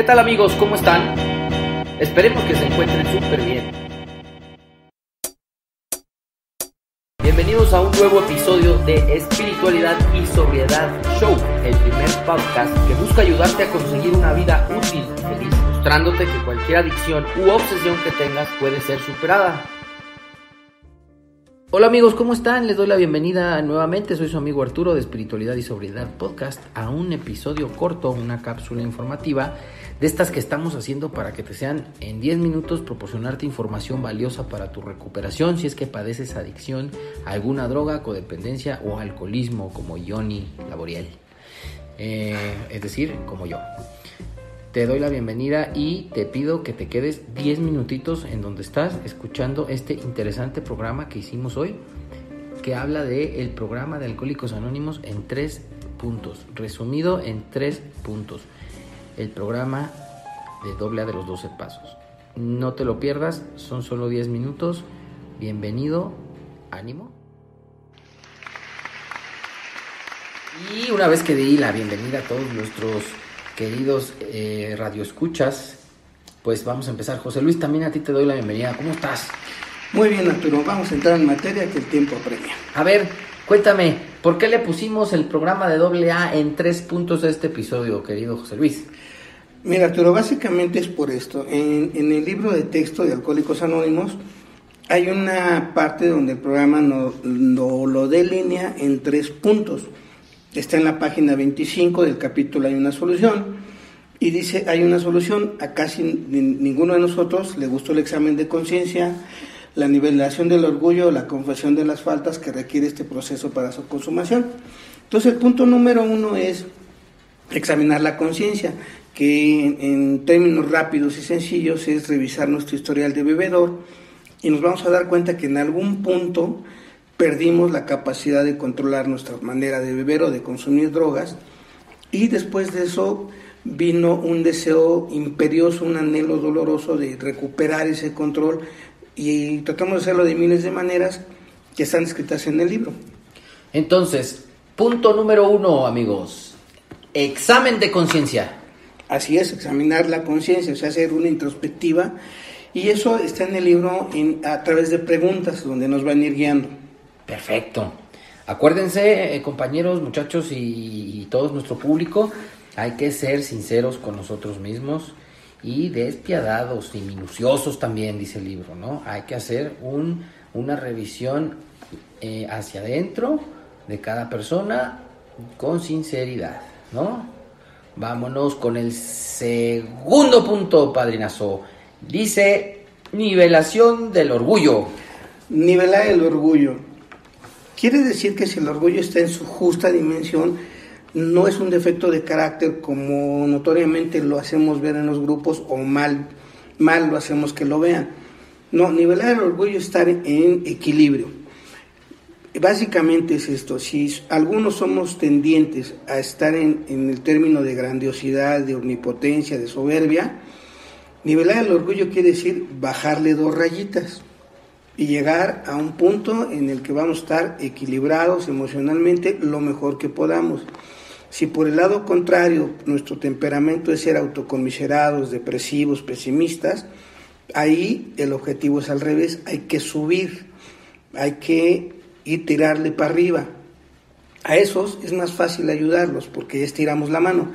¿Qué tal amigos? ¿Cómo están? Esperemos que se encuentren súper bien. Bienvenidos a un nuevo episodio de Espiritualidad y Sobriedad Show, el primer podcast que busca ayudarte a conseguir una vida útil y feliz, mostrándote que cualquier adicción u obsesión que tengas puede ser superada. Hola amigos, ¿cómo están? Les doy la bienvenida nuevamente. Soy su amigo Arturo de Espiritualidad y Sobriedad Podcast a un episodio corto, una cápsula informativa de estas que estamos haciendo para que te sean en 10 minutos proporcionarte información valiosa para tu recuperación si es que padeces adicción a alguna droga, codependencia o alcoholismo como Johnny Laboriel. Eh, es decir, como yo te doy la bienvenida y te pido que te quedes 10 minutitos en donde estás escuchando este interesante programa que hicimos hoy, que habla de el programa de Alcohólicos Anónimos en tres puntos, resumido en tres puntos. El programa de doble A de los 12 pasos. No te lo pierdas, son solo 10 minutos. Bienvenido, ánimo. Y una vez que di la bienvenida a todos nuestros queridos eh, radioescuchas, pues vamos a empezar. José Luis, también a ti te doy la bienvenida. ¿Cómo estás? Muy bien, Arturo. Vamos a entrar en materia que el tiempo apremia. A ver, cuéntame, ¿por qué le pusimos el programa de doble A en tres puntos a este episodio, querido José Luis? Mira, Arturo, básicamente es por esto. En, el libro de texto de Alcohólicos Anónimos hay una parte donde el programa no, no, lo delinea en tres puntos. Está en la página 25 del capítulo Hay una solución y dice hay una solución. A casi ninguno de nosotros le gustó el examen de conciencia, la nivelación del orgullo, la confesión de las faltas que requiere este proceso para su consumación. Entonces el punto número uno es examinar la conciencia, que en, en, términos rápidos y sencillos es revisar nuestro historial de bebedor y nos vamos a dar cuenta que en algún punto perdimos la capacidad de controlar nuestra manera de beber o de consumir drogas y después de eso vino un deseo imperioso, un anhelo doloroso de recuperar ese control y tratamos de hacerlo de miles de maneras que están escritas en el libro. Entonces, punto número uno, amigos, examen de conciencia. Así es, examinar la conciencia, o sea, hacer una introspectiva y eso está en el libro a través de preguntas donde nos van a ir guiando. Perfecto. Acuérdense, eh, compañeros, muchachos y, todo nuestro público, hay que ser sinceros con nosotros mismos y despiadados y minuciosos también, dice el libro, ¿no? Hay que hacer un, una revisión eh, hacia adentro de cada persona con sinceridad, ¿no? Vámonos con el segundo punto, padrinazo. Dice nivelación del orgullo. Nivelar el orgullo. Quiere decir que si el orgullo está en su justa dimensión, no es un defecto de carácter como notoriamente lo hacemos ver en los grupos o mal, mal lo hacemos que lo vean. No, nivelar el orgullo es estar en equilibrio. Básicamente es esto, si algunos somos tendientes a estar en, en el término de grandiosidad, de omnipotencia, de soberbia, nivelar el orgullo quiere decir bajarle dos rayitas y llegar a un punto en el que vamos a estar equilibrados emocionalmente lo mejor que podamos. Si por el lado contrario nuestro temperamento es ser autocomiserados, depresivos, pesimistas, ahí el objetivo es al revés, hay que subir, hay que ir tirarle para arriba. A esos es más fácil ayudarlos porque estiramos la mano.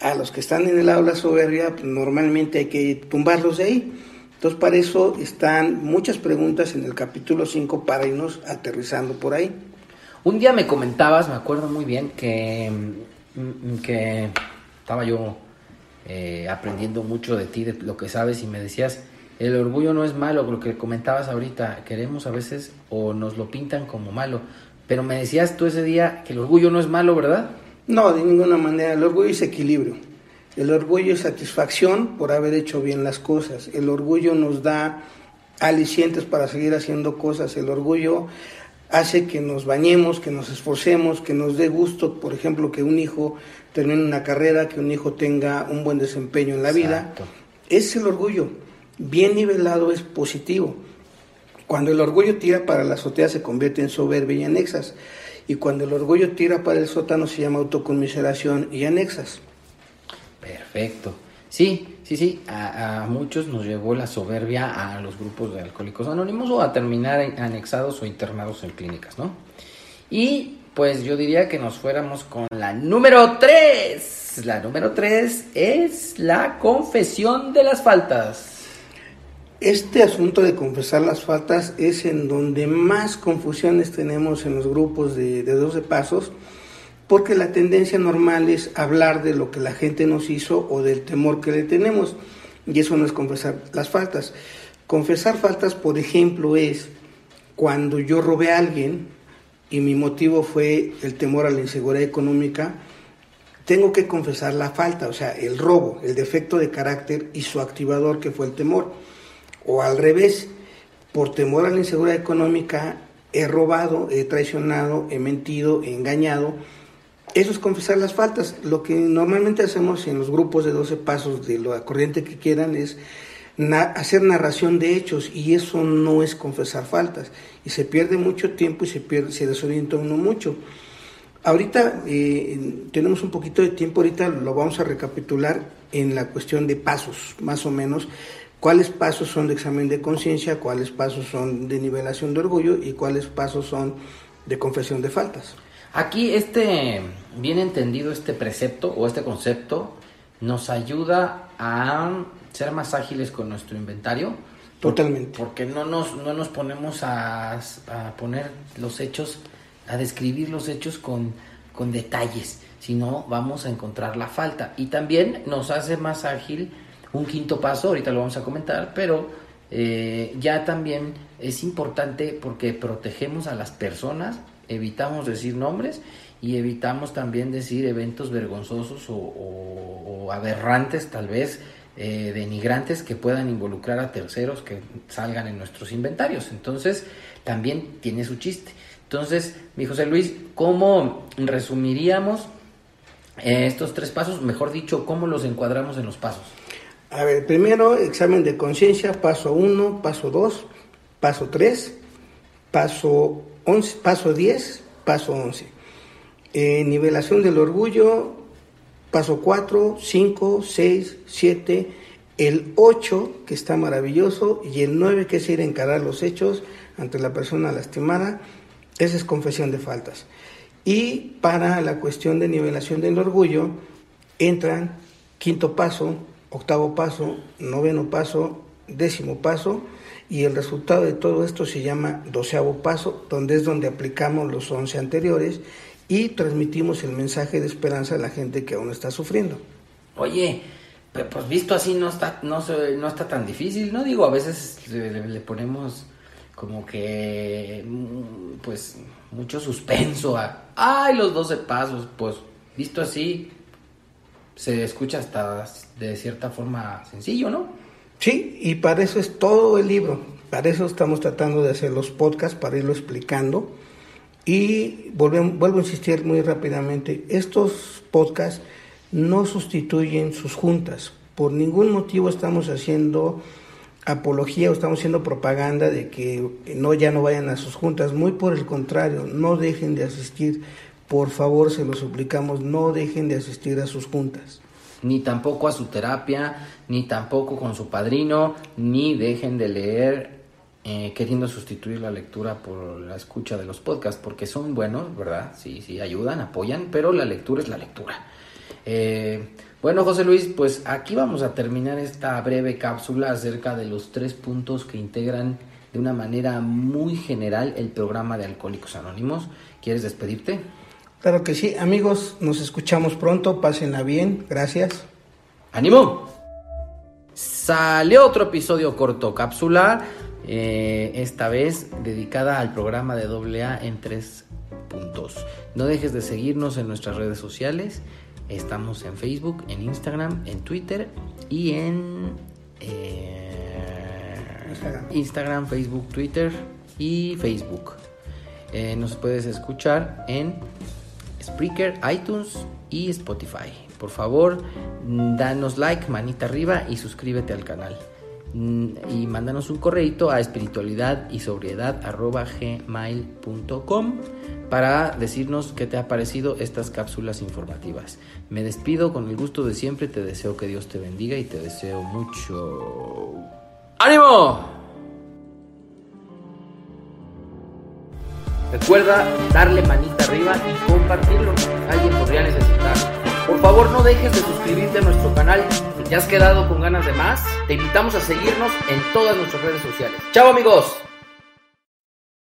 A los que están en el lado de la soberbia, pues, normalmente hay que tumbarlos de ahí. Entonces, para eso están muchas preguntas en el capítulo 5 para irnos aterrizando por ahí. Un día me comentabas, me acuerdo muy bien, que, que estaba yo eh, aprendiendo mucho de ti, de lo que sabes, y me decías, el orgullo no es malo, lo que comentabas ahorita, queremos a veces o nos lo pintan como malo, pero me decías tú ese día que el orgullo no es malo, ¿verdad? No, de ninguna manera, el orgullo es equilibrio. El orgullo es satisfacción por haber hecho bien las cosas. El orgullo nos da alicientes para seguir haciendo cosas. El orgullo hace que nos bañemos, que nos esforcemos, que nos dé gusto, por ejemplo, que un hijo termine una carrera, que un hijo tenga un buen desempeño en la vida. Es el orgullo. Bien nivelado es positivo. Cuando el orgullo tira para la azotea se convierte en soberbia y anexas. Y cuando el orgullo tira para el sótano se llama autoconmiseración y anexas. Perfecto. Sí, sí, sí, a, muchos nos llevó la soberbia a los grupos de alcohólicos anónimos o a terminar anexados o internados en clínicas, ¿no? Y pues yo diría que nos fuéramos con la número 3. La número 3 es la confesión de las faltas. Este asunto de confesar las faltas es en donde más confusiones tenemos en los grupos de, de 12 pasos, porque la tendencia normal es hablar de lo que la gente nos hizo o del temor que le tenemos, y eso no es confesar las faltas. Confesar faltas, por ejemplo, es cuando yo robé a alguien y mi motivo fue el temor a la inseguridad económica, tengo que confesar la falta, o sea, el robo, el defecto de carácter y su activador que fue el temor o al revés, por temor a la inseguridad económica, he robado, he traicionado, he mentido, he engañado. Eso es confesar las faltas. Lo que normalmente hacemos en los grupos de 12 pasos de la corriente que quieran es hacer narración de hechos y eso no es confesar faltas. Y se pierde mucho tiempo y se, pierde, se desorienta uno mucho. Ahorita eh, tenemos un poquito de tiempo, ahorita lo vamos a recapitular en la cuestión de pasos, más o menos, cuáles pasos son de examen de conciencia, cuáles pasos son de nivelación de orgullo y cuáles pasos son de confesión de faltas. Aquí este, bien entendido este precepto o este concepto, nos ayuda a ser más ágiles con nuestro inventario. Totalmente. Porque no nos, no nos ponemos a, a poner los hechos, a describir los hechos con, con detalles, sino vamos a encontrar la falta. Y también nos hace más ágil un quinto paso, ahorita lo vamos a comentar, pero eh, ya también es importante porque protegemos a las personas, evitamos decir nombres y evitamos también decir eventos vergonzosos o, aberrantes, tal vez eh, denigrantes que puedan involucrar a terceros que salgan en nuestros inventarios. Entonces, también tiene su chiste. Entonces, mi José Luis, ¿cómo resumiríamos eh, estos tres pasos? Mejor dicho, ¿cómo los encuadramos en los pasos? A ver, primero examen de conciencia, paso 1, paso 2, paso 3, paso 11, paso 10, paso 11. Eh, nivelación del orgullo, paso 4, 5, 6, 7, el 8, que está maravilloso, y el 9, que es ir a encarar los hechos ante la persona lastimada, esa es confesión de faltas. Y para la cuestión de nivelación del orgullo, entran quinto paso, octavo paso, noveno paso, décimo paso, y el resultado de todo esto se llama doceavo paso, donde es donde aplicamos los once anteriores y transmitimos el mensaje de esperanza a la gente que aún está sufriendo. Oye, pues visto así no está, no, no está tan difícil, ¿no? Digo, a veces le, ponemos como que, mm, pues, mucho suspenso a, ay, los doce pasos, pues, visto así, se escucha hasta de cierta forma sencillo, ¿no? Sí, y para eso es todo el libro. Para eso estamos tratando de hacer los podcasts, para irlo explicando. Y vuelvo a insistir muy rápidamente, estos podcasts no sustituyen sus juntas. Por ningún motivo estamos haciendo apología o estamos haciendo propaganda de que no ya no vayan a sus juntas. Muy por el contrario, no dejen de asistir por favor, se lo suplicamos, no dejen de asistir a sus juntas. Ni tampoco a su terapia, ni tampoco con su padrino, ni dejen de leer eh, queriendo sustituir la lectura por la escucha de los podcasts, porque son buenos, ¿verdad? Sí, sí, ayudan, apoyan, pero la lectura es la lectura. Eh, bueno, José Luis, pues aquí vamos a terminar esta breve cápsula acerca de los tres puntos que integran de una manera muy general el programa de Alcohólicos Anónimos. ¿Quieres despedirte? Claro que sí, amigos, nos escuchamos pronto, pásenla bien, gracias. ¡Ánimo! Salió otro episodio corto cápsula, eh, esta vez dedicada al programa de AA en tres puntos. No dejes de seguirnos en nuestras redes sociales, estamos en Facebook, en Instagram, en Twitter y en eh, Instagram. Facebook, Twitter y Facebook. Eh, nos puedes escuchar en Spreaker, iTunes y Spotify. Por favor, danos like, manita arriba y suscríbete al canal. Mm, y mándanos un correito a espiritualidad y sobriedad gmail.com para decirnos qué te ha parecido estas cápsulas informativas. Me despido con el gusto de siempre, te deseo que Dios te bendiga y te deseo mucho... ¡Ánimo! Recuerda darle manita arriba y compartirlo. Alguien podría necesitarlo. Por favor, no dejes de suscribirte a nuestro canal. Si te has quedado con ganas de más, te invitamos a seguirnos en todas nuestras redes sociales. ¡Chao amigos!